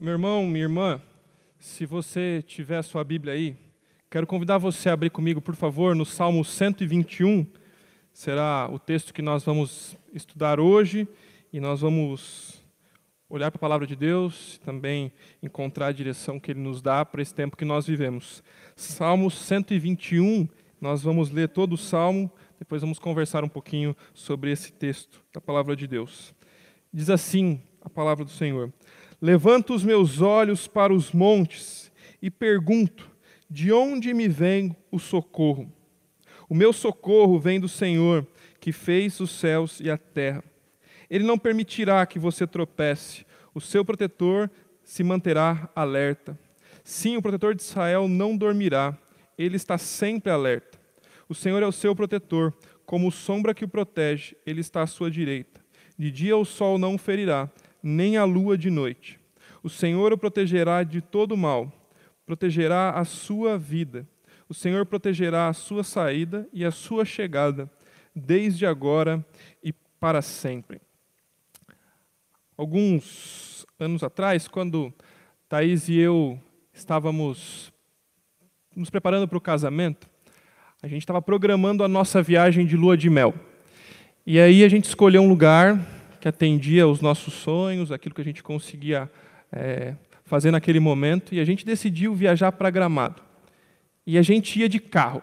Meu irmão, minha irmã, se você tiver a sua Bíblia aí, quero convidar você a abrir comigo, por favor, no Salmo 121. Será o texto que nós vamos estudar hoje e nós vamos olhar para a palavra de Deus e também encontrar a direção que Ele nos dá para esse tempo que nós vivemos. Salmo 121, nós vamos ler todo o salmo, depois vamos conversar um pouquinho sobre esse texto da palavra de Deus. Diz assim a palavra do Senhor: Levanto os meus olhos para os montes e pergunto: de onde me vem o socorro? O meu socorro vem do Senhor, que fez os céus e a terra. Ele não permitirá que você tropece. O seu protetor se manterá alerta. Sim, o protetor de Israel não dormirá. Ele está sempre alerta. O Senhor é o seu protetor, como sombra que o protege, ele está à sua direita. De dia o sol não o ferirá, nem a lua de noite. O Senhor o protegerá de todo mal, protegerá a sua vida. O Senhor protegerá a sua saída e a sua chegada, desde agora e para sempre alguns anos atrás, quando Thaís e eu estávamos nos preparando para o casamento, a gente estava programando a nossa viagem de lua de mel. E aí a gente escolheu um lugar atendia os nossos sonhos, aquilo que a gente conseguia é, fazer naquele momento, e a gente decidiu viajar para Gramado. E a gente ia de carro.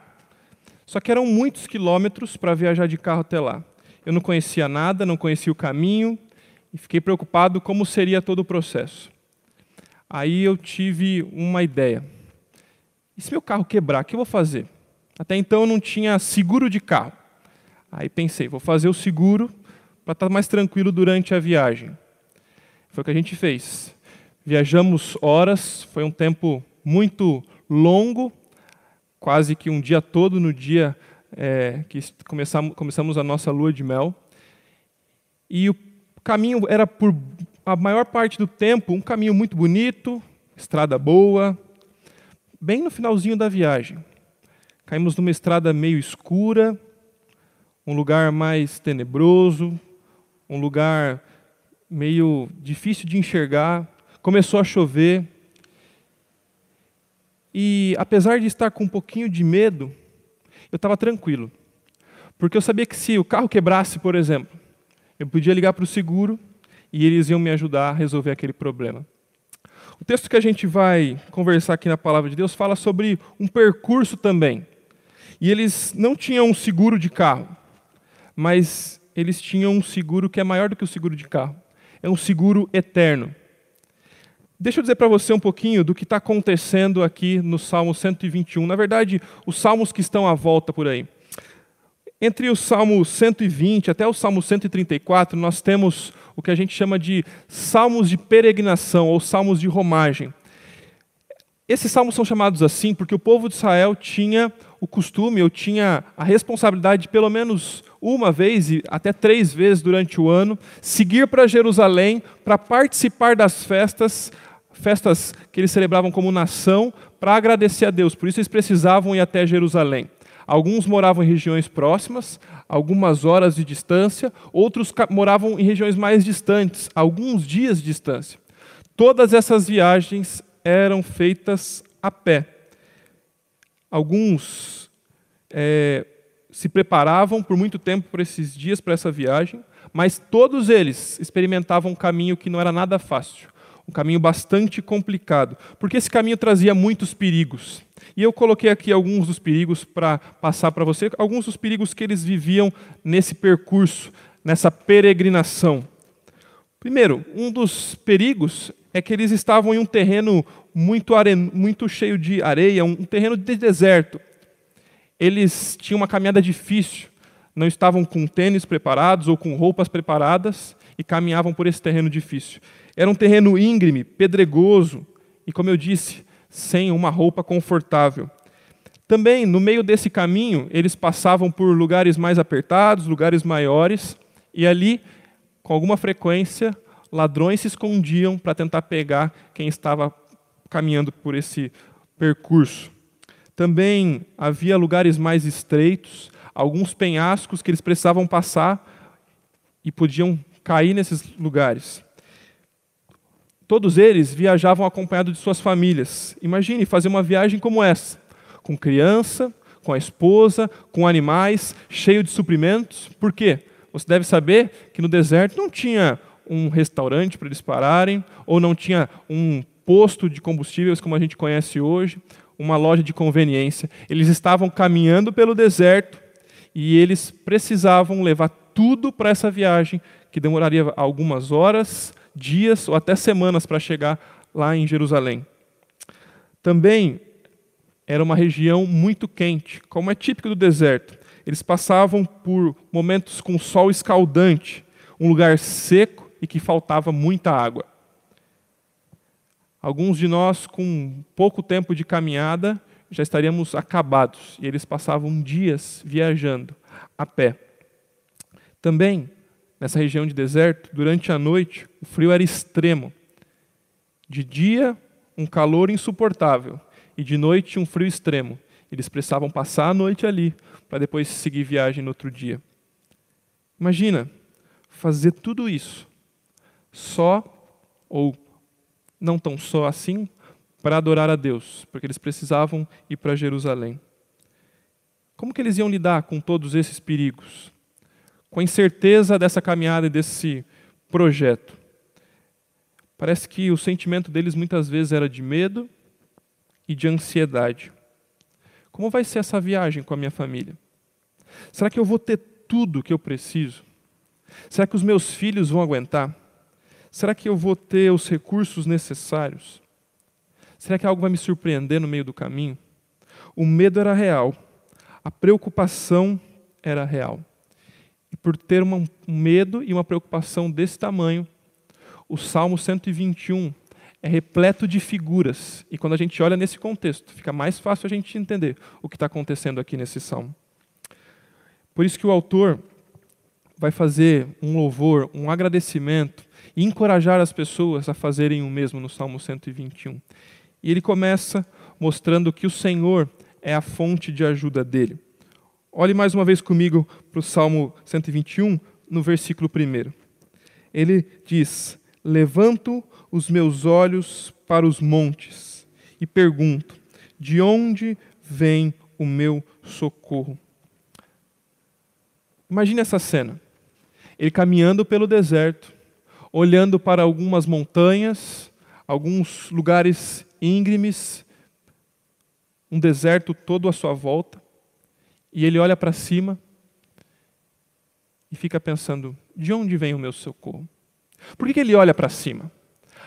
Só que eram muitos quilômetros para viajar de carro até lá. Eu não conhecia nada, não conhecia o caminho, e fiquei preocupado como seria todo o processo. Aí eu tive uma ideia. E se meu carro quebrar, o que eu vou fazer? Até então eu não tinha seguro de carro. Aí pensei, vou fazer o seguro para estar mais tranquilo durante a viagem. Foi o que a gente fez. Viajamos horas, foi um tempo muito longo, quase que um dia todo no dia é, que começamos, começamos a nossa lua de mel. E o caminho era, por a maior parte do tempo, um caminho muito bonito, estrada boa, bem no finalzinho da viagem. Caímos numa estrada meio escura, um lugar mais tenebroso, um lugar meio difícil de enxergar. Começou a chover. E apesar de estar com um pouquinho de medo, eu estava tranquilo. Porque eu sabia que se o carro quebrasse, por exemplo, eu podia ligar para o seguro e eles iam me ajudar a resolver aquele problema. O texto que a gente vai conversar aqui na palavra de Deus fala sobre um percurso também. E eles não tinham um seguro de carro, mas eles tinham um seguro que é maior do que o seguro de carro. É um seguro eterno. Deixa eu dizer para você um pouquinho do que está acontecendo aqui no Salmo 121. Na verdade, os salmos que estão à volta por aí. Entre o Salmo 120 até o Salmo 134, nós temos o que a gente chama de salmos de peregrinação ou salmos de romagem. Esses salmos são chamados assim porque o povo de Israel tinha o costume, ou tinha a responsabilidade de pelo menos uma vez e até três vezes durante o ano seguir para Jerusalém para participar das festas, festas que eles celebravam como nação, para agradecer a Deus. Por isso eles precisavam ir até Jerusalém. Alguns moravam em regiões próximas, algumas horas de distância, outros moravam em regiões mais distantes, alguns dias de distância. Todas essas viagens eram feitas a pé. Alguns é, se preparavam por muito tempo para esses dias, para essa viagem, mas todos eles experimentavam um caminho que não era nada fácil, um caminho bastante complicado, porque esse caminho trazia muitos perigos. E eu coloquei aqui alguns dos perigos para passar para você, alguns dos perigos que eles viviam nesse percurso, nessa peregrinação. Primeiro, um dos perigos é que eles estavam em um terreno muito, muito cheio de areia, um terreno de deserto. Eles tinham uma caminhada difícil, não estavam com tênis preparados ou com roupas preparadas e caminhavam por esse terreno difícil. Era um terreno íngreme, pedregoso e, como eu disse, sem uma roupa confortável. Também, no meio desse caminho, eles passavam por lugares mais apertados, lugares maiores, e ali, com alguma frequência, ladrões se escondiam para tentar pegar quem estava caminhando por esse percurso. Também havia lugares mais estreitos, alguns penhascos que eles precisavam passar e podiam cair nesses lugares. Todos eles viajavam acompanhados de suas famílias. Imagine fazer uma viagem como essa, com criança, com a esposa, com animais, cheio de suprimentos. Por quê? Você deve saber que no deserto não tinha um restaurante para eles pararem, ou não tinha um posto de combustíveis como a gente conhece hoje, uma loja de conveniência. Eles estavam caminhando pelo deserto e eles precisavam levar tudo para essa viagem, que demoraria algumas horas, dias ou até semanas para chegar lá em Jerusalém. Também era uma região muito quente, como é típico do deserto. Eles passavam por momentos com sol escaldante, um lugar seco e que faltava muita água. Alguns de nós, com pouco tempo de caminhada, já estaríamos acabados, e eles passavam dias viajando a pé. Também, nessa região de deserto, durante a noite, o frio era extremo. De dia, um calor insuportável, e de noite, um frio extremo. Eles precisavam passar a noite ali, para depois seguir viagem no outro dia. Imagina fazer tudo isso só ou não tão só assim para adorar a Deus, porque eles precisavam ir para Jerusalém. Como que eles iam lidar com todos esses perigos? Com a incerteza dessa caminhada e desse projeto. Parece que o sentimento deles muitas vezes era de medo e de ansiedade. Como vai ser essa viagem com a minha família? Será que eu vou ter tudo que eu preciso? Será que os meus filhos vão aguentar? Será que eu vou ter os recursos necessários? Será que algo vai me surpreender no meio do caminho? O medo era real, a preocupação era real. E por ter um medo e uma preocupação desse tamanho, o Salmo 121 é repleto de figuras. E quando a gente olha nesse contexto, fica mais fácil a gente entender o que está acontecendo aqui nesse salmo. Por isso que o autor vai fazer um louvor, um agradecimento e encorajar as pessoas a fazerem o mesmo no Salmo 121. E ele começa mostrando que o Senhor é a fonte de ajuda dele. Olhe mais uma vez comigo para o Salmo 121, no versículo 1. Ele diz: Levanto os meus olhos para os montes e pergunto: de onde vem o meu socorro? Imagine essa cena. Ele caminhando pelo deserto, olhando para algumas montanhas, alguns lugares íngremes, um deserto todo à sua volta, e ele olha para cima e fica pensando: de onde vem o meu socorro? Por que, ele olha para cima?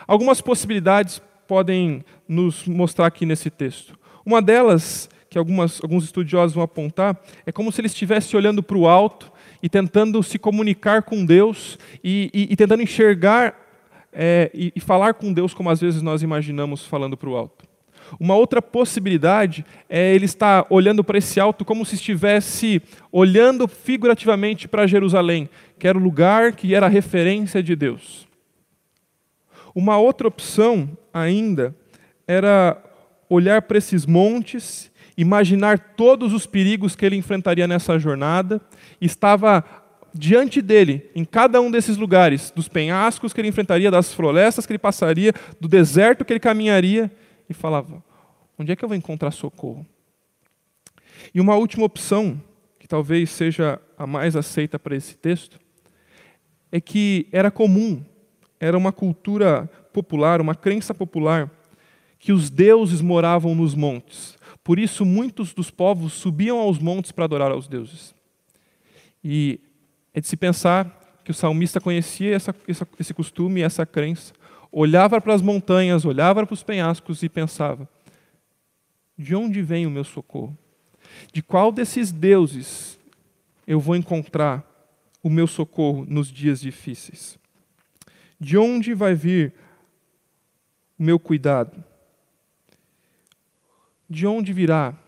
Algumas possibilidades podem nos mostrar aqui nesse texto. Uma delas, que algumas, alguns estudiosos vão apontar, é como se ele estivesse olhando para o alto e tentando se comunicar com Deus e, e, e tentando enxergar é, e, e falar com Deus como às vezes nós imaginamos falando para o alto. Uma outra possibilidade é ele estar olhando para esse alto como se estivesse olhando figurativamente para Jerusalém, que era o lugar que era a referência de Deus. Uma outra opção ainda era olhar para esses montes, imaginar todos os perigos que ele enfrentaria nessa jornada, estava diante dele, em cada um desses lugares, dos penhascos que ele enfrentaria, das florestas que ele passaria, do deserto que ele caminharia, e falava: onde é que eu vou encontrar socorro? E uma última opção, que talvez seja a mais aceita para esse texto, é que era comum era uma cultura popular, uma crença popular, que os deuses moravam nos montes. Por isso, muitos dos povos subiam aos montes para adorar aos deuses. E é de se pensar que o salmista conhecia essa, esse costume, essa crença, olhava para as montanhas, olhava para os penhascos e pensava: de onde vem o meu socorro? De qual desses deuses eu vou encontrar o meu socorro nos dias difíceis? De onde vai vir o meu cuidado? De onde virá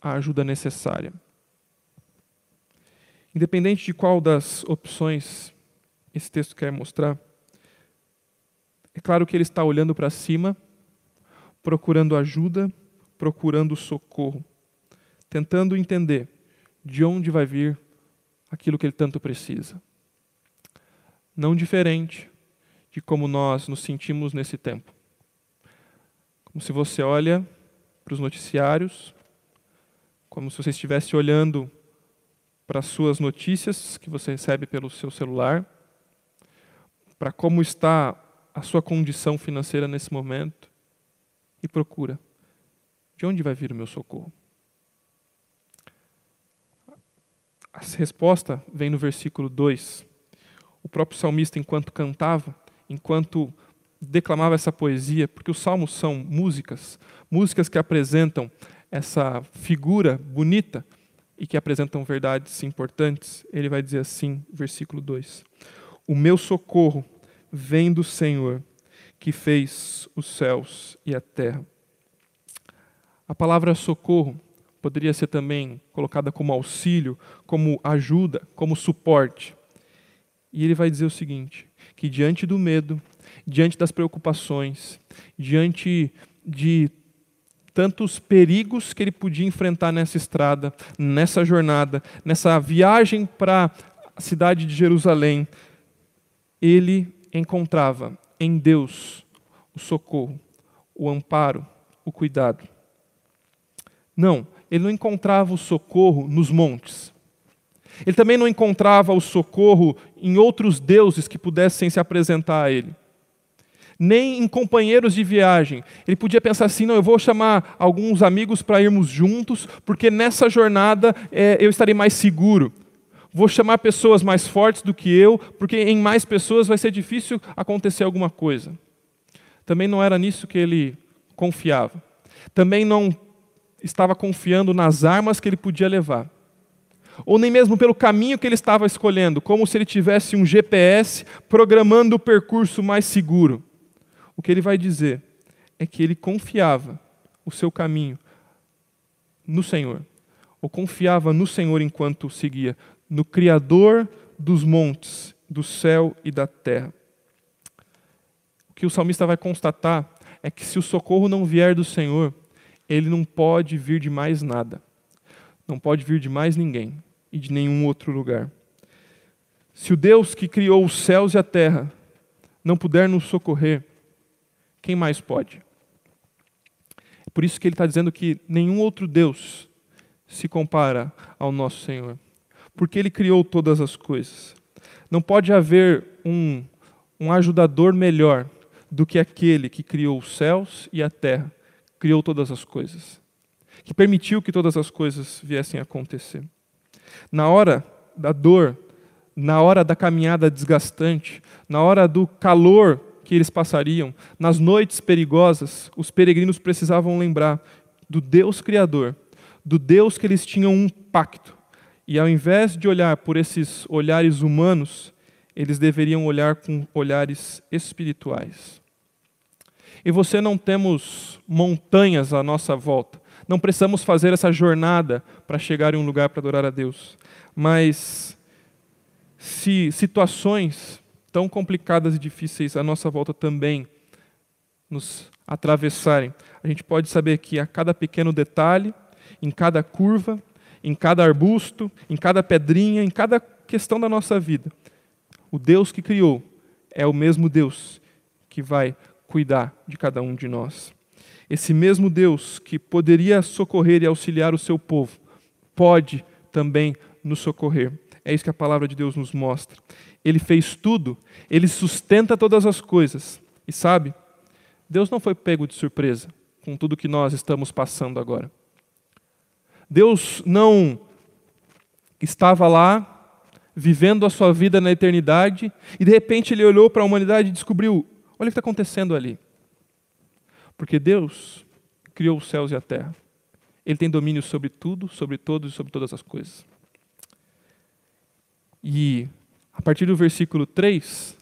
a ajuda necessária? Independente de qual das opções esse texto quer mostrar, é claro que ele está olhando para cima, procurando ajuda, procurando socorro, tentando entender de onde vai vir aquilo que ele tanto precisa. Não diferente de como nós nos sentimos nesse tempo. Como se você olha para os noticiários, como se você estivesse olhando para as suas notícias que você recebe pelo seu celular, para como está a sua condição financeira nesse momento e procura: de onde vai vir o meu socorro? A resposta vem no versículo 2. O próprio salmista, enquanto cantava, enquanto declamava essa poesia, porque os salmos são músicas, músicas que apresentam essa figura bonita e que apresentam verdades importantes, ele vai dizer assim, versículo 2: O meu socorro vem do Senhor, que fez os céus e a terra. A palavra socorro poderia ser também colocada como auxílio, como ajuda, como suporte. E ele vai dizer o seguinte: que diante do medo, diante das preocupações, diante de tantos perigos que ele podia enfrentar nessa estrada, nessa jornada, nessa viagem para a cidade de Jerusalém, ele encontrava em Deus o socorro, o amparo, o cuidado. Não, ele não encontrava o socorro nos montes. Ele também não encontrava o socorro em outros deuses que pudessem se apresentar a ele. Nem em companheiros de viagem. Ele podia pensar assim: não, eu vou chamar alguns amigos para irmos juntos, porque nessa jornada é, eu estarei mais seguro. Vou chamar pessoas mais fortes do que eu, porque em mais pessoas vai ser difícil acontecer alguma coisa. Também não era nisso que ele confiava. Também não estava confiando nas armas que ele podia levar ou nem mesmo pelo caminho que ele estava escolhendo, como se ele tivesse um GPS programando o percurso mais seguro. O que ele vai dizer é que ele confiava o seu caminho no Senhor, ou confiava no Senhor enquanto seguia, no Criador dos montes, do céu e da terra. O que o salmista vai constatar é que se o socorro não vier do Senhor, ele não pode vir de mais nada, não pode vir de mais ninguém e de nenhum outro lugar. Se o Deus que criou os céus e a terra não puder nos socorrer, quem mais pode? É por isso que ele está dizendo que nenhum outro Deus se compara ao nosso Senhor, porque ele criou todas as coisas. Não pode haver um, um ajudador melhor do que aquele que criou os céus e a terra, criou todas as coisas, que permitiu que todas as coisas viessem a acontecer. Na hora da dor, na hora da caminhada desgastante, na hora do calor que eles passariam, nas noites perigosas, os peregrinos precisavam lembrar do Deus Criador, do Deus que eles tinham um pacto. E ao invés de olhar por esses olhares humanos, eles deveriam olhar com olhares espirituais. E você não temos montanhas à nossa volta. Não precisamos fazer essa jornada para chegar em um lugar para adorar a Deus. Mas se situações tão complicadas e difíceis à nossa volta também nos atravessarem, a gente pode saber que a cada pequeno detalhe, em cada curva, em cada arbusto, em cada pedrinha, em cada questão da nossa vida, o Deus que criou é o mesmo Deus que vai cuidar de cada um de nós. Esse mesmo Deus que poderia socorrer e auxiliar o seu povo, pode também nos socorrer. É isso que a palavra de Deus nos mostra. Ele fez tudo, ele sustenta todas as coisas. E sabe, Deus não foi pego de surpresa com tudo que nós estamos passando agora. Deus não estava lá vivendo a sua vida na eternidade e de repente ele olhou para a humanidade e descobriu: olha o que está acontecendo ali. Porque Deus criou os céus e a terra. Ele tem domínio sobre tudo, sobre todos e sobre todas as coisas. E a partir do versículo 3,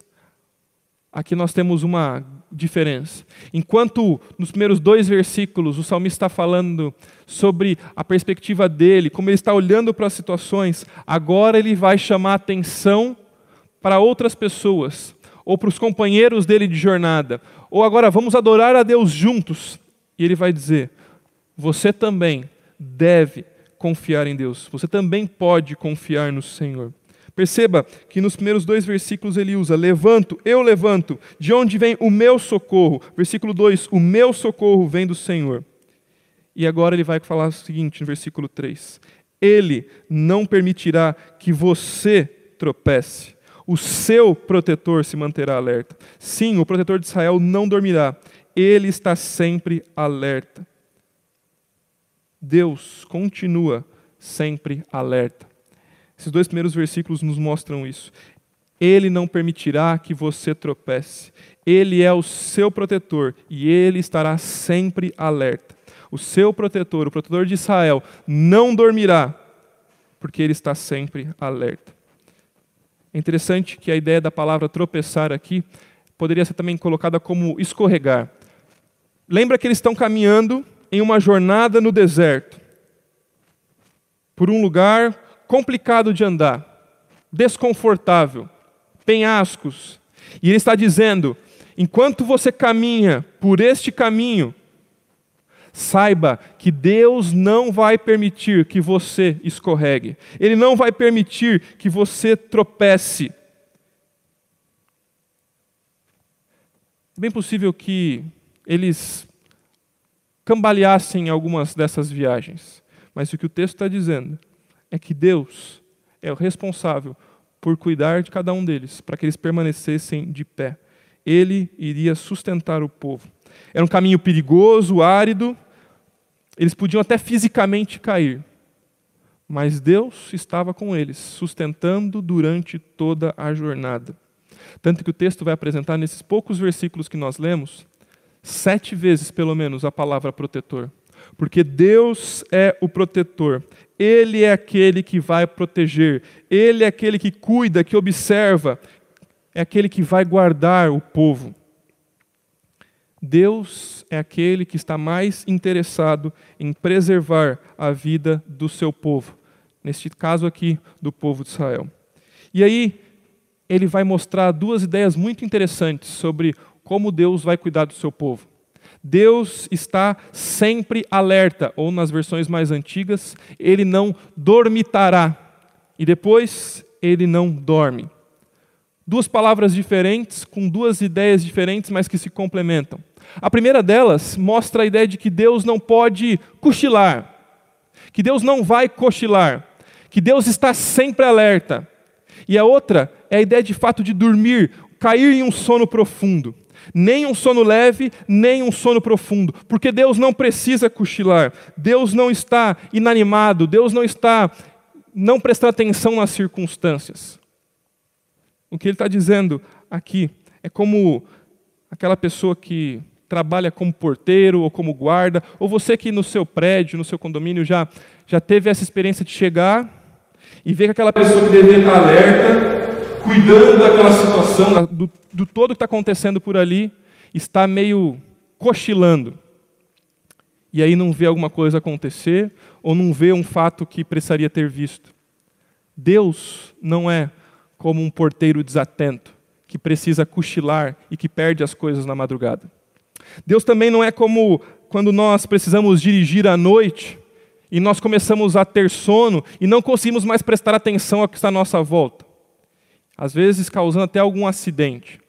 aqui nós temos uma diferença. Enquanto nos primeiros dois versículos o salmista está falando sobre a perspectiva dele, como ele está olhando para as situações, agora ele vai chamar atenção para outras pessoas, ou para os companheiros dele de jornada, ou agora vamos adorar a Deus juntos. E ele vai dizer: você também deve confiar em Deus, você também pode confiar no Senhor. Perceba que nos primeiros dois versículos ele usa: levanto, eu levanto, de onde vem o meu socorro? Versículo 2: o meu socorro vem do Senhor. E agora ele vai falar o seguinte no versículo 3: Ele não permitirá que você tropece. O seu protetor se manterá alerta. Sim, o protetor de Israel não dormirá. Ele está sempre alerta. Deus continua sempre alerta. Esses dois primeiros versículos nos mostram isso. Ele não permitirá que você tropece. Ele é o seu protetor e ele estará sempre alerta. O seu protetor, o protetor de Israel, não dormirá, porque ele está sempre alerta. É interessante que a ideia da palavra tropeçar aqui poderia ser também colocada como escorregar. Lembra que eles estão caminhando em uma jornada no deserto, por um lugar complicado de andar, desconfortável, penhascos. E ele está dizendo: enquanto você caminha por este caminho, saiba que Deus não vai permitir que você escorregue, Ele não vai permitir que você tropece. É bem possível que eles cambaleassem algumas dessas viagens, mas o que o texto está dizendo é que Deus é o responsável por cuidar de cada um deles, para que eles permanecessem de pé. Ele iria sustentar o povo. Era um caminho perigoso, árido, eles podiam até fisicamente cair, mas Deus estava com eles, sustentando durante toda a jornada. Tanto que o texto vai apresentar nesses poucos versículos que nós lemos, sete vezes pelo menos a palavra protetor. Porque Deus é o protetor, Ele é aquele que vai proteger, Ele é aquele que cuida, que observa, é aquele que vai guardar o povo. Deus é aquele que está mais interessado em preservar a vida do seu povo, neste caso aqui, do povo de Israel. E aí, ele vai mostrar duas ideias muito interessantes sobre como Deus vai cuidar do seu povo. Deus está sempre alerta, ou nas versões mais antigas, ele não dormitará. E depois, ele não dorme. Duas palavras diferentes, com duas ideias diferentes, mas que se complementam. A primeira delas mostra a ideia de que Deus não pode cochilar, que Deus não vai cochilar, que Deus está sempre alerta. E a outra é a ideia de fato de dormir, cair em um sono profundo. Nem um sono leve, nem um sono profundo, porque Deus não precisa cochilar, Deus não está inanimado, Deus não está não prestando atenção nas circunstâncias. O que ele está dizendo aqui é como aquela pessoa que trabalha como porteiro ou como guarda, ou você que no seu prédio, no seu condomínio já, já teve essa experiência de chegar e ver que aquela pessoa que deveria estar alerta, cuidando daquela situação, do, do todo que está acontecendo por ali, está meio cochilando. E aí não vê alguma coisa acontecer, ou não vê um fato que precisaria ter visto. Deus não é como um porteiro desatento, que precisa cochilar e que perde as coisas na madrugada. Deus também não é como quando nós precisamos dirigir à noite e nós começamos a ter sono e não conseguimos mais prestar atenção ao que está à nossa volta. Às vezes causando até algum acidente.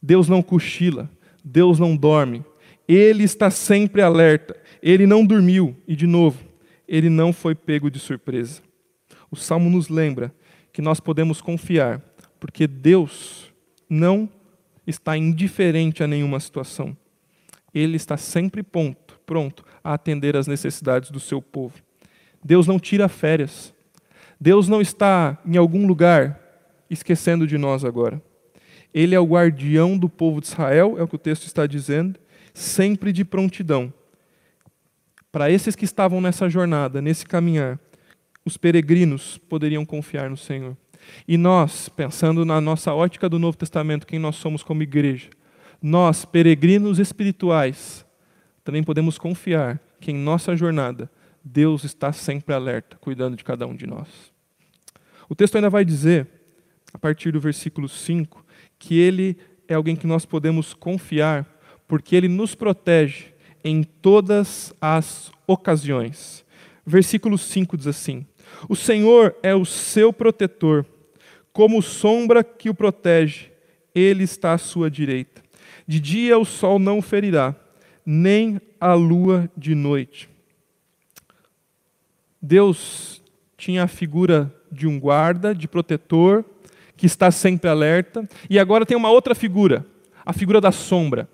Deus não cochila, Deus não dorme. Ele está sempre alerta. Ele não dormiu e, de novo, ele não foi pego de surpresa. O salmo nos lembra que nós podemos confiar, porque Deus não está indiferente a nenhuma situação ele está sempre pronto, pronto a atender às necessidades do seu povo. Deus não tira férias. Deus não está em algum lugar esquecendo de nós agora. Ele é o guardião do povo de Israel, é o que o texto está dizendo, sempre de prontidão. Para esses que estavam nessa jornada, nesse caminhar, os peregrinos poderiam confiar no Senhor. E nós, pensando na nossa ótica do Novo Testamento, quem nós somos como igreja, nós, peregrinos espirituais, também podemos confiar que em nossa jornada Deus está sempre alerta, cuidando de cada um de nós. O texto ainda vai dizer, a partir do versículo 5, que Ele é alguém que nós podemos confiar, porque Ele nos protege em todas as ocasiões. Versículo 5 diz assim: O Senhor é o seu protetor, Como sombra que o protege, ele está à sua direita. De dia o sol não o ferirá, nem a lua de noite. Deus tinha a figura de um guarda, de protetor, que está sempre alerta, e agora tem uma outra figura, a figura da sombra.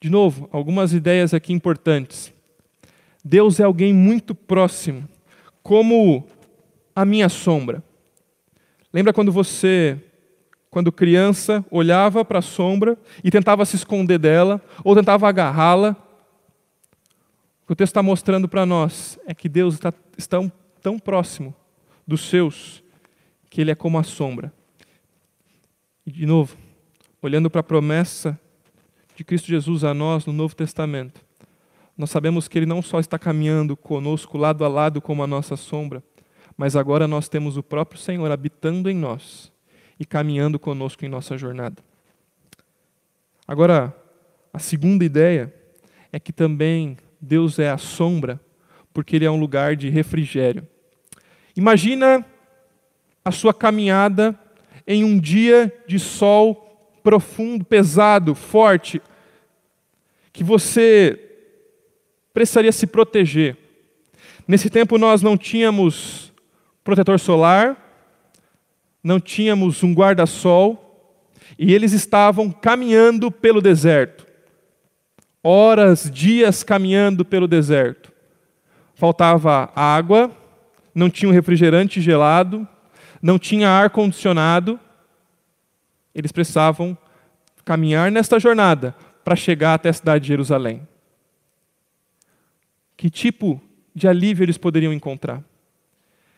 De novo, algumas ideias aqui importantes. Deus é alguém muito próximo, como a minha sombra. Lembra quando você, quando criança, olhava para a sombra e tentava se esconder dela, ou tentava agarrá-la? O que o texto está mostrando para nós é que Deus está, está tão próximo dos seus que Ele é como a sombra. E, de novo, olhando para a promessa de Cristo Jesus a nós no Novo Testamento, nós sabemos que Ele não só está caminhando conosco lado a lado como a nossa sombra, mas agora nós temos o próprio Senhor habitando em nós e caminhando conosco em nossa jornada. Agora, a segunda ideia é que também Deus é a sombra, porque Ele é um lugar de refrigério. Imagina a sua caminhada em um dia de sol profundo, pesado, forte, que você precisaria se proteger. Nesse tempo nós não tínhamos protetor solar, não tínhamos um guarda-sol, e eles estavam caminhando pelo deserto. Horas, dias caminhando pelo deserto. Faltava água, não tinha um refrigerante gelado, não tinha ar condicionado. Eles precisavam caminhar nesta jornada para chegar até a cidade de Jerusalém. Que tipo de alívio eles poderiam encontrar?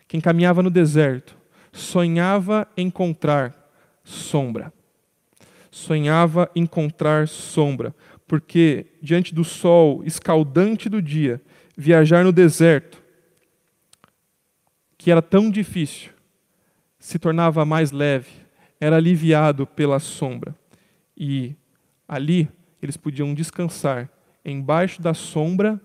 Quem caminhava no deserto sonhava encontrar sombra. Sonhava encontrar sombra, porque diante do sol escaldante do dia, viajar no deserto, que era tão difícil, se tornava mais leve, era aliviado pela sombra. E ali eles podiam descansar embaixo da sombra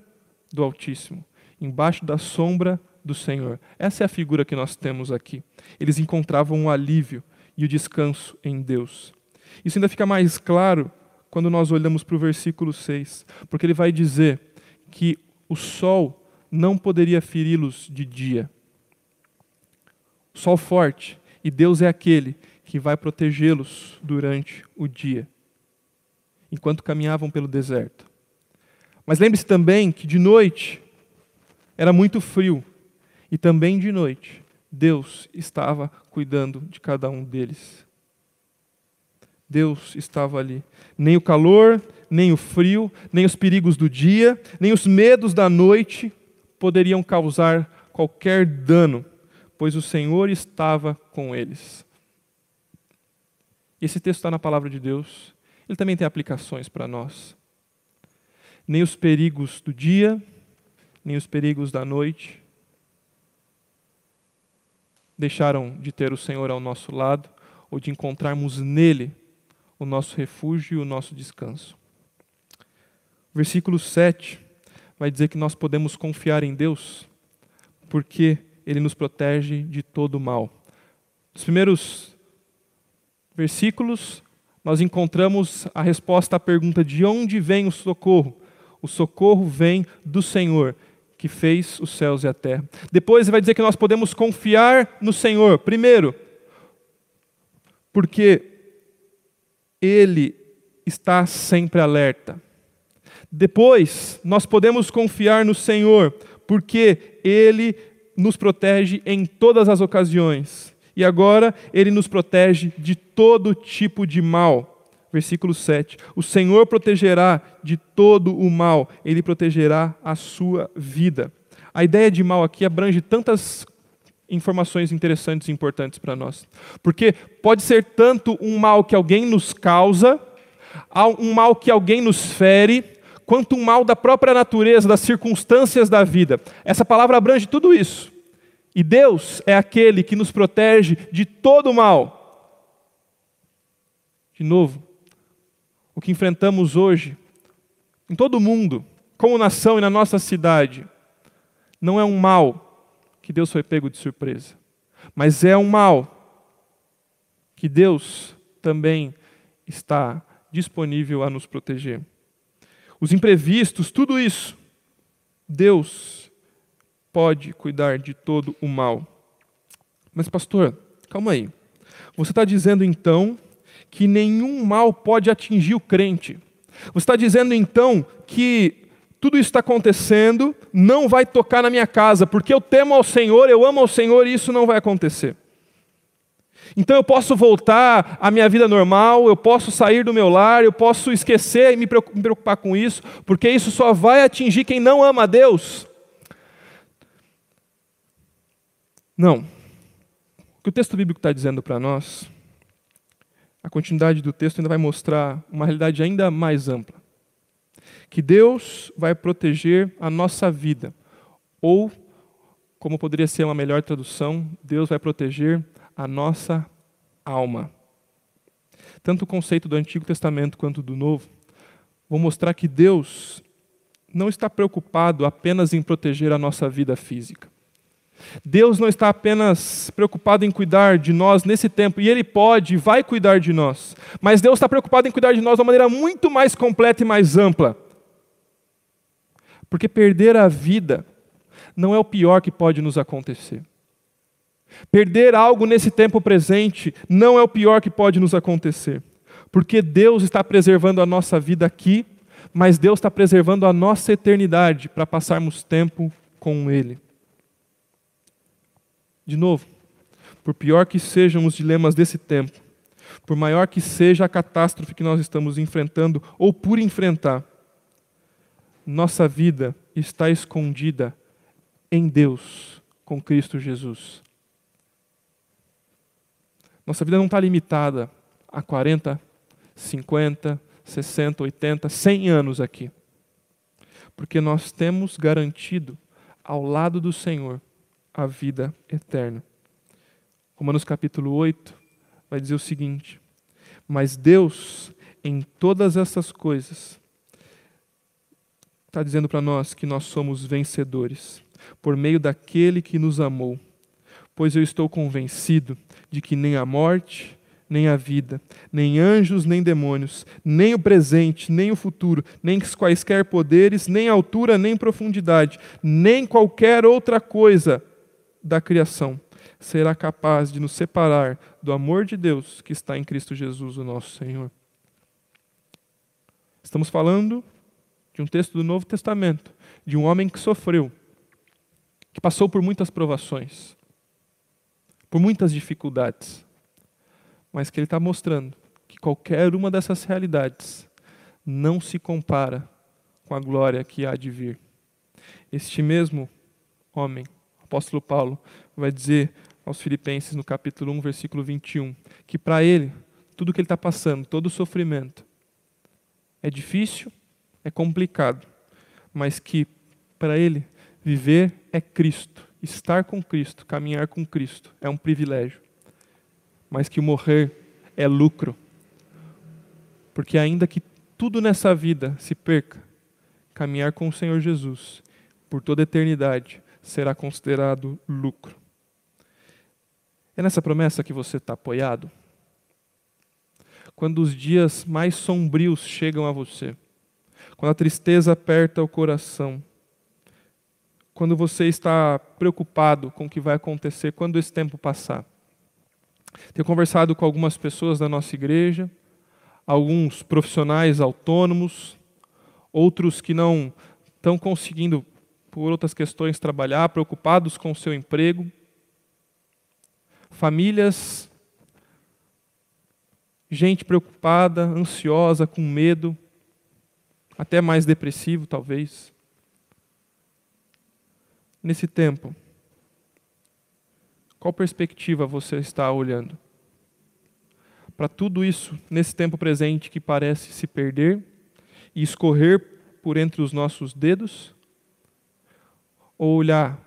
do Altíssimo, embaixo da sombra do Senhor. Essa é a figura que nós temos aqui. Eles encontravam o alívio e o descanso em Deus. Isso ainda fica mais claro quando nós olhamos para o versículo 6, porque ele vai dizer que o sol não poderia feri-los de dia. Sol forte, e Deus é aquele que vai protegê-los durante o dia, enquanto caminhavam pelo deserto. Mas lembre-se também que de noite era muito frio e também de noite Deus estava cuidando de cada um deles. Deus estava ali. Nem o calor, nem o frio, nem os perigos do dia, nem os medos da noite poderiam causar qualquer dano, pois o Senhor estava com eles. Esse texto está na palavra de Deus. Ele também tem aplicações para nós nem os perigos do dia, nem os perigos da noite deixaram de ter o Senhor ao nosso lado ou de encontrarmos nele o nosso refúgio e o nosso descanso. Versículo 7 vai dizer que nós podemos confiar em Deus porque ele nos protege de todo mal. Nos primeiros versículos, nós encontramos a resposta à pergunta de onde vem o socorro o socorro vem do Senhor, que fez os céus e a terra. Depois ele vai dizer que nós podemos confiar no Senhor. Primeiro, porque Ele está sempre alerta. Depois, nós podemos confiar no Senhor, porque Ele nos protege em todas as ocasiões. E agora, Ele nos protege de todo tipo de mal versículo 7. O Senhor protegerá de todo o mal, ele protegerá a sua vida. A ideia de mal aqui abrange tantas informações interessantes e importantes para nós. Porque pode ser tanto um mal que alguém nos causa, um mal que alguém nos fere, quanto um mal da própria natureza, das circunstâncias da vida. Essa palavra abrange tudo isso. E Deus é aquele que nos protege de todo o mal. De novo, o que enfrentamos hoje, em todo o mundo, como nação e na nossa cidade, não é um mal que Deus foi pego de surpresa. mas é um mal que Deus também está disponível a nos proteger. Os imprevistos, tudo isso, Deus pode cuidar de todo o mal. Mas, pastor, calma aí. Você está dizendo então que nenhum mal pode atingir o crente. Você está dizendo então que tudo isso está acontecendo, não vai tocar na minha casa, porque eu temo ao Senhor, eu amo ao Senhor e isso não vai acontecer. Então eu posso voltar à minha vida normal, eu posso sair do meu lar, eu posso esquecer e me preocupar com isso, porque isso só vai atingir quem não ama a Deus. Não. O que o texto bíblico está dizendo para nós, a continuidade do texto ainda vai mostrar uma realidade ainda mais ampla. Que Deus vai proteger a nossa vida, ou, como poderia ser uma melhor tradução, Deus vai proteger a nossa alma. Tanto o conceito do Antigo Testamento quanto do Novo vão mostrar que Deus não está preocupado apenas em proteger a nossa vida física. Deus não está apenas preocupado em cuidar de nós nesse tempo, e Ele pode e vai cuidar de nós, mas Deus está preocupado em cuidar de nós de uma maneira muito mais completa e mais ampla. Porque perder a vida não é o pior que pode nos acontecer. Perder algo nesse tempo presente não é o pior que pode nos acontecer, porque Deus está preservando a nossa vida aqui, mas Deus está preservando a nossa eternidade para passarmos tempo com Ele. De novo, por pior que sejam os dilemas desse tempo, por maior que seja a catástrofe que nós estamos enfrentando ou por enfrentar, nossa vida está escondida em Deus, com Cristo Jesus. Nossa vida não está limitada a 40, 50, 60, 80, 100 anos aqui. Porque nós temos garantido ao lado do Senhor a vida eterna. Romanos capítulo 8 vai dizer o seguinte: Mas Deus, em todas essas coisas, está dizendo para nós que nós somos vencedores, por meio daquele que nos amou. Pois eu estou convencido de que nem a morte, nem a vida, nem anjos, nem demônios, nem o presente, nem o futuro, nem quaisquer poderes, nem altura, nem profundidade, nem qualquer outra coisa da criação será capaz de nos separar do amor de Deus que está em Cristo Jesus, o nosso Senhor. Estamos falando de um texto do Novo Testamento, de um homem que sofreu, que passou por muitas provações, por muitas dificuldades, mas que ele está mostrando que qualquer uma dessas realidades não se compara com a glória que há de vir. Este mesmo homem, apóstolo Paulo, vai dizer aos Filipenses no capítulo 1, versículo 21, que para ele, tudo que ele está passando, todo o sofrimento, é difícil, é complicado, mas que para ele viver é Cristo estar com Cristo, caminhar com Cristo, é um privilégio. Mas que morrer é lucro. Porque ainda que tudo nessa vida se perca, caminhar com o Senhor Jesus por toda a eternidade será considerado lucro. É nessa promessa que você está apoiado? Quando os dias mais sombrios chegam a você, quando a tristeza aperta o coração, quando você está preocupado com o que vai acontecer quando esse tempo passar. Tenho conversado com algumas pessoas da nossa igreja, alguns profissionais autônomos, outros que não estão conseguindo, por outras questões, trabalhar, preocupados com o seu emprego, famílias, gente preocupada, ansiosa, com medo, até mais depressivo, talvez nesse tempo? Qual perspectiva você está olhando? Para tudo isso, nesse tempo presente que parece se perder e escorrer por entre os nossos dedos? Ou olhar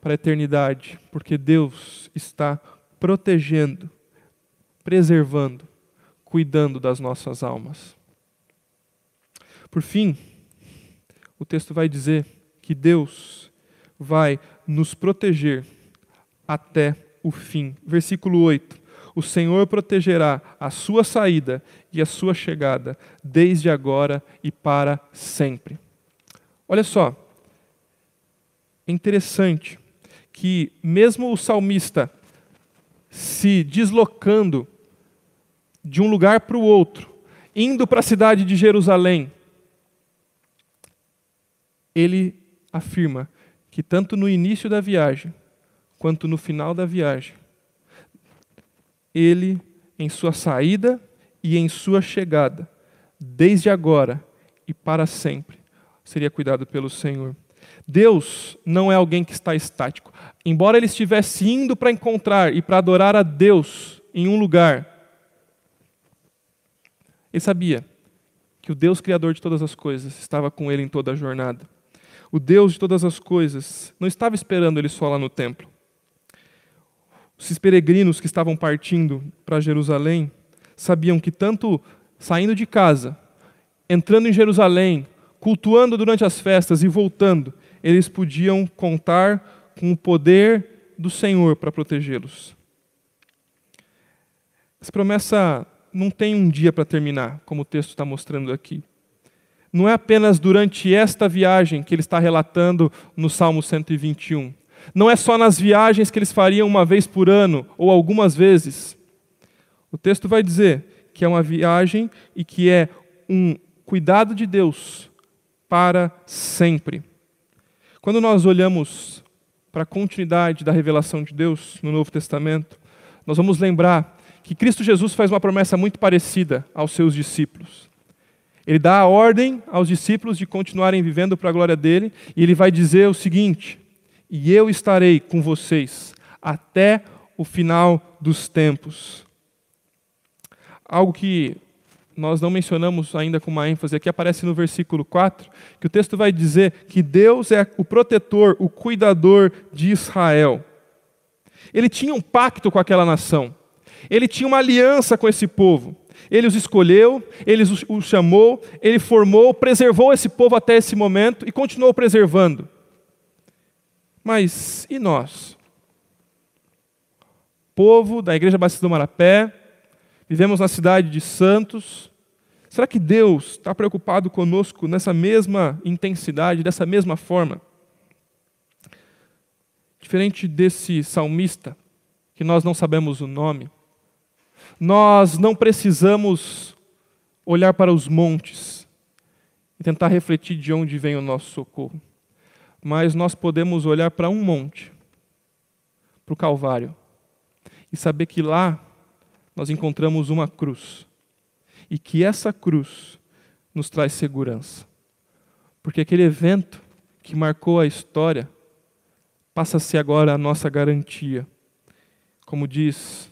para a eternidade, porque Deus está protegendo, preservando, cuidando das nossas almas? Por fim, o texto vai dizer que Deus vai nos proteger até o fim. Versículo 8: O Senhor protegerá a sua saída e a sua chegada, desde agora e para sempre. Olha só, é interessante que, mesmo o salmista se deslocando de um lugar para o outro, indo para a cidade de Jerusalém, ele afirma que tanto no início da viagem quanto no final da viagem, ele, em sua saída e em sua chegada, desde agora e para sempre, seria cuidado pelo Senhor. Deus não é alguém que está estático. Embora ele estivesse indo para encontrar e para adorar a Deus em um lugar, ele sabia que o Deus Criador de todas as coisas estava com ele em toda a jornada. O Deus de todas as coisas não estava esperando ele só lá no templo. Esses peregrinos que estavam partindo para Jerusalém sabiam que, tanto saindo de casa, entrando em Jerusalém, cultuando durante as festas e voltando, eles podiam contar com o poder do Senhor para protegê-los. Essa promessa não tem um dia para terminar, como o texto está mostrando aqui. Não é apenas durante esta viagem que ele está relatando no Salmo 121. Não é só nas viagens que eles fariam uma vez por ano ou algumas vezes. O texto vai dizer que é uma viagem e que é um cuidado de Deus para sempre. Quando nós olhamos para a continuidade da revelação de Deus no Novo Testamento, nós vamos lembrar que Cristo Jesus faz uma promessa muito parecida aos seus discípulos. Ele dá a ordem aos discípulos de continuarem vivendo para a glória dele, e ele vai dizer o seguinte: E eu estarei com vocês até o final dos tempos. Algo que nós não mencionamos ainda com uma ênfase aqui, aparece no versículo 4, que o texto vai dizer que Deus é o protetor, o cuidador de Israel. Ele tinha um pacto com aquela nação. Ele tinha uma aliança com esse povo. Ele os escolheu, ele os chamou, ele formou, preservou esse povo até esse momento e continuou preservando. Mas e nós? Povo da Igreja Batista do Marapé, vivemos na cidade de Santos. Será que Deus está preocupado conosco nessa mesma intensidade, dessa mesma forma? Diferente desse salmista, que nós não sabemos o nome, nós não precisamos olhar para os montes e tentar refletir de onde vem o nosso socorro, mas nós podemos olhar para um monte, para o Calvário, e saber que lá nós encontramos uma cruz, e que essa cruz nos traz segurança, porque aquele evento que marcou a história passa a ser agora a nossa garantia. Como diz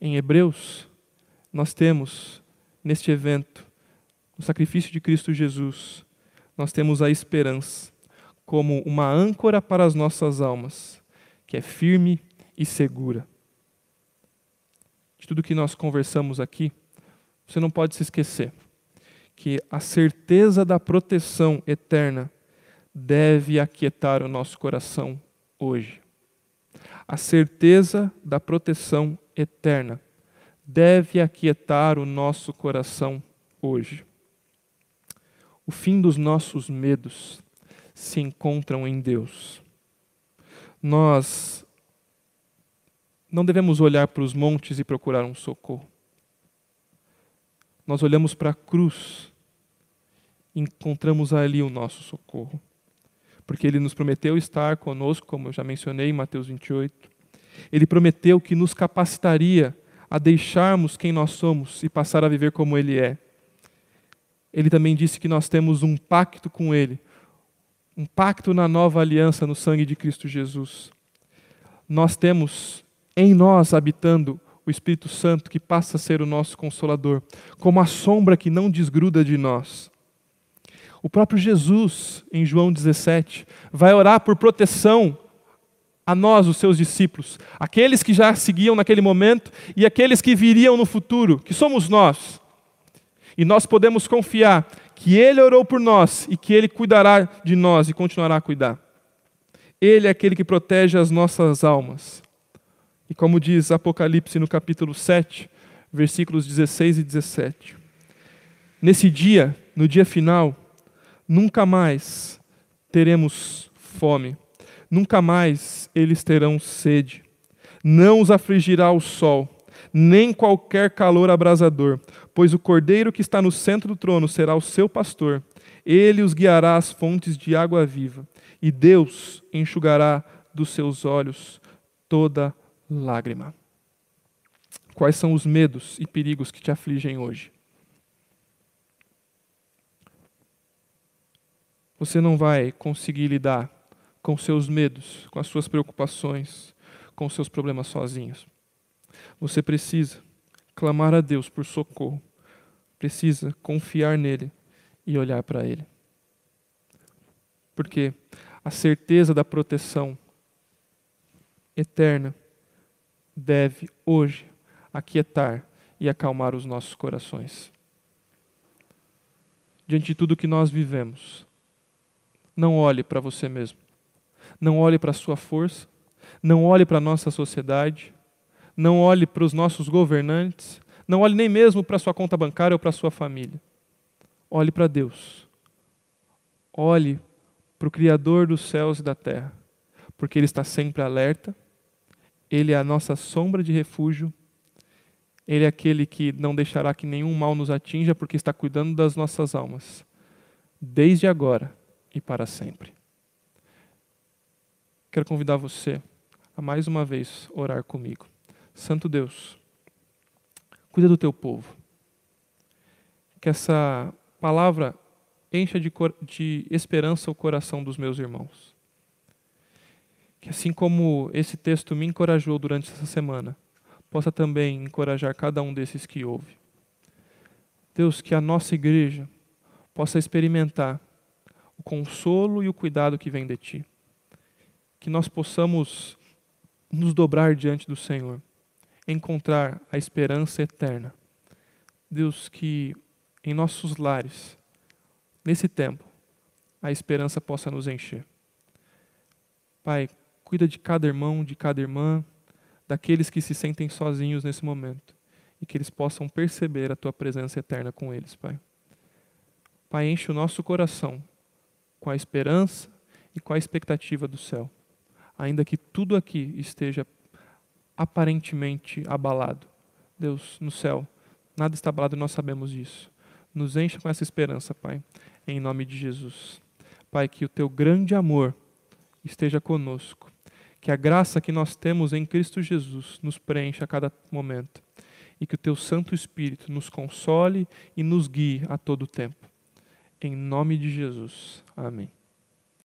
em Hebreus, nós temos neste evento, o sacrifício de Cristo Jesus, nós temos a esperança como uma âncora para as nossas almas, que é firme e segura. De tudo que nós conversamos aqui, você não pode se esquecer que a certeza da proteção eterna deve aquietar o nosso coração hoje. A certeza da proteção eterna deve aquietar o nosso coração hoje. O fim dos nossos medos se encontram em Deus. Nós não devemos olhar para os montes e procurar um socorro. Nós olhamos para a cruz e encontramos ali o nosso socorro. Porque ele nos prometeu estar conosco, como eu já mencionei em Mateus 28 ele prometeu que nos capacitaria a deixarmos quem nós somos e passar a viver como Ele é. Ele também disse que nós temos um pacto com Ele, um pacto na nova aliança no sangue de Cristo Jesus. Nós temos em nós habitando o Espírito Santo que passa a ser o nosso consolador, como a sombra que não desgruda de nós. O próprio Jesus, em João 17, vai orar por proteção a nós, os seus discípulos, aqueles que já seguiam naquele momento e aqueles que viriam no futuro, que somos nós. E nós podemos confiar que Ele orou por nós e que Ele cuidará de nós e continuará a cuidar. Ele é aquele que protege as nossas almas. E como diz Apocalipse no capítulo 7, versículos 16 e 17. Nesse dia, no dia final, nunca mais teremos fome, nunca mais eles terão sede. Não os afligirá o sol, nem qualquer calor abrasador, pois o cordeiro que está no centro do trono será o seu pastor. Ele os guiará às fontes de água viva, e Deus enxugará dos seus olhos toda lágrima. Quais são os medos e perigos que te afligem hoje? Você não vai conseguir lidar com seus medos, com as suas preocupações, com seus problemas sozinhos. Você precisa clamar a Deus por socorro, precisa confiar nele e olhar para ele. Porque a certeza da proteção eterna deve hoje aquietar e acalmar os nossos corações. Diante de tudo que nós vivemos, não olhe para você mesmo. Não olhe para a sua força, não olhe para a nossa sociedade, não olhe para os nossos governantes, não olhe nem mesmo para a sua conta bancária ou para a sua família. Olhe para Deus. Olhe para o Criador dos céus e da terra, porque Ele está sempre alerta, Ele é a nossa sombra de refúgio ele é aquele que não deixará que nenhum mal nos atinja, porque está cuidando das nossas almas, desde agora e para sempre. Quero convidar você a mais uma vez orar comigo. Santo Deus, cuida do teu povo. Que essa palavra encha de, de esperança o coração dos meus irmãos. Que assim como esse texto me encorajou durante essa semana, possa também encorajar cada um desses que ouve. Deus, que a nossa igreja possa experimentar o consolo e o cuidado que vem de Ti. Que nós possamos nos dobrar diante do Senhor, encontrar a esperança eterna. Deus, que em nossos lares, nesse tempo, a esperança possa nos encher. Pai, cuida de cada irmão, de cada irmã daqueles que se sentem sozinhos nesse momento e que eles possam perceber a tua presença eterna com eles, Pai. Pai, enche o nosso coração com a esperança e com a expectativa do céu, ainda que tudo aqui esteja aparentemente abalado. Deus, no céu, nada está abalado, nós sabemos disso. Nos encha com essa esperança, Pai, em nome de Jesus. Pai, que o teu grande amor esteja conosco que a graça que nós temos em Cristo Jesus nos preencha a cada momento e que o teu Santo Espírito nos console e nos guie a todo tempo. Em nome de Jesus. Amém.